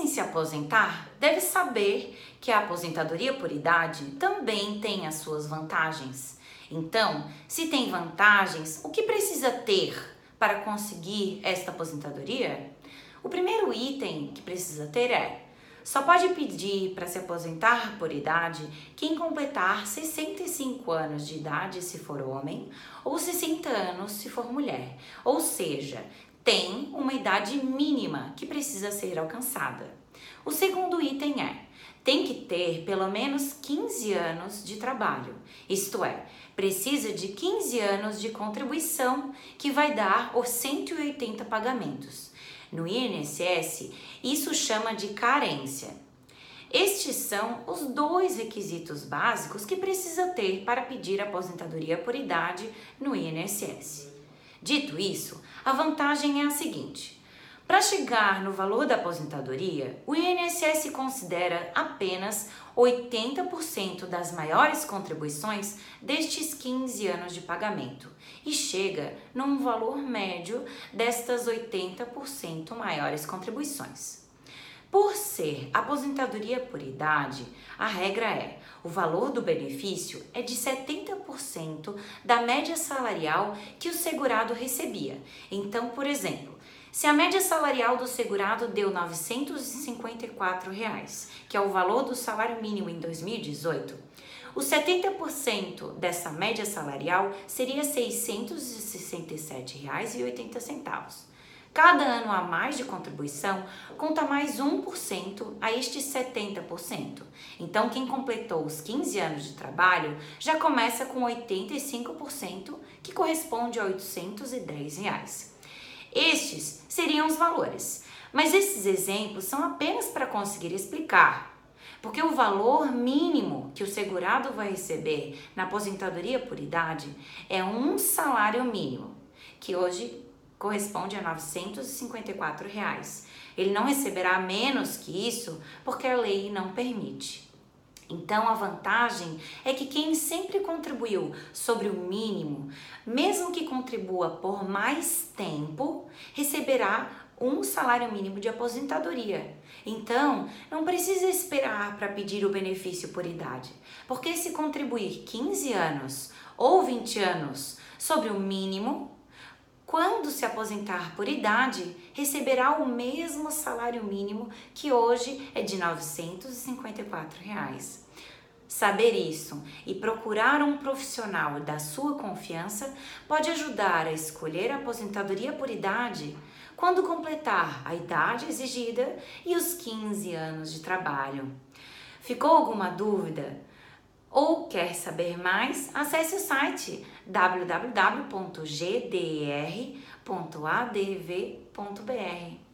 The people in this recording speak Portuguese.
em se aposentar, deve saber que a aposentadoria por idade também tem as suas vantagens. Então, se tem vantagens, o que precisa ter para conseguir esta aposentadoria? O primeiro item que precisa ter é: só pode pedir para se aposentar por idade quem completar 65 anos de idade se for homem ou 60 anos se for mulher. Ou seja, tem uma idade mínima que precisa ser alcançada. O segundo item é: tem que ter pelo menos 15 anos de trabalho, isto é, precisa de 15 anos de contribuição, que vai dar os 180 pagamentos. No INSS, isso chama de carência. Estes são os dois requisitos básicos que precisa ter para pedir aposentadoria por idade no INSS. Dito isso, a vantagem é a seguinte: para chegar no valor da aposentadoria, o INSS considera apenas 80% das maiores contribuições destes 15 anos de pagamento e chega num valor médio destas 80% maiores contribuições. Por ser aposentadoria por idade, a regra é: o valor do benefício é de 70% da média salarial que o segurado recebia. Então, por exemplo, se a média salarial do segurado deu 954 reais, que é o valor do salário mínimo em 2018, os 70% dessa média salarial seria R$ 667,80. Cada ano a mais de contribuição conta mais 1% a estes 70%. Então, quem completou os 15 anos de trabalho já começa com 85%, que corresponde a 810 reais. Estes seriam os valores, mas esses exemplos são apenas para conseguir explicar porque o valor mínimo que o segurado vai receber na aposentadoria por idade é um salário mínimo, que hoje corresponde a 954 reais. Ele não receberá menos que isso porque a lei não permite. Então, a vantagem é que quem sempre contribuiu sobre o mínimo, mesmo que contribua por mais tempo, receberá um salário mínimo de aposentadoria. Então, não precisa esperar para pedir o benefício por idade, porque se contribuir 15 anos ou 20 anos sobre o mínimo, quando se aposentar por idade, receberá o mesmo salário mínimo que hoje é de 954 reais. Saber isso e procurar um profissional da sua confiança pode ajudar a escolher a aposentadoria por idade quando completar a idade exigida e os 15 anos de trabalho. Ficou alguma dúvida? Ou quer saber mais? Acesse o site www.gdr.adv.br.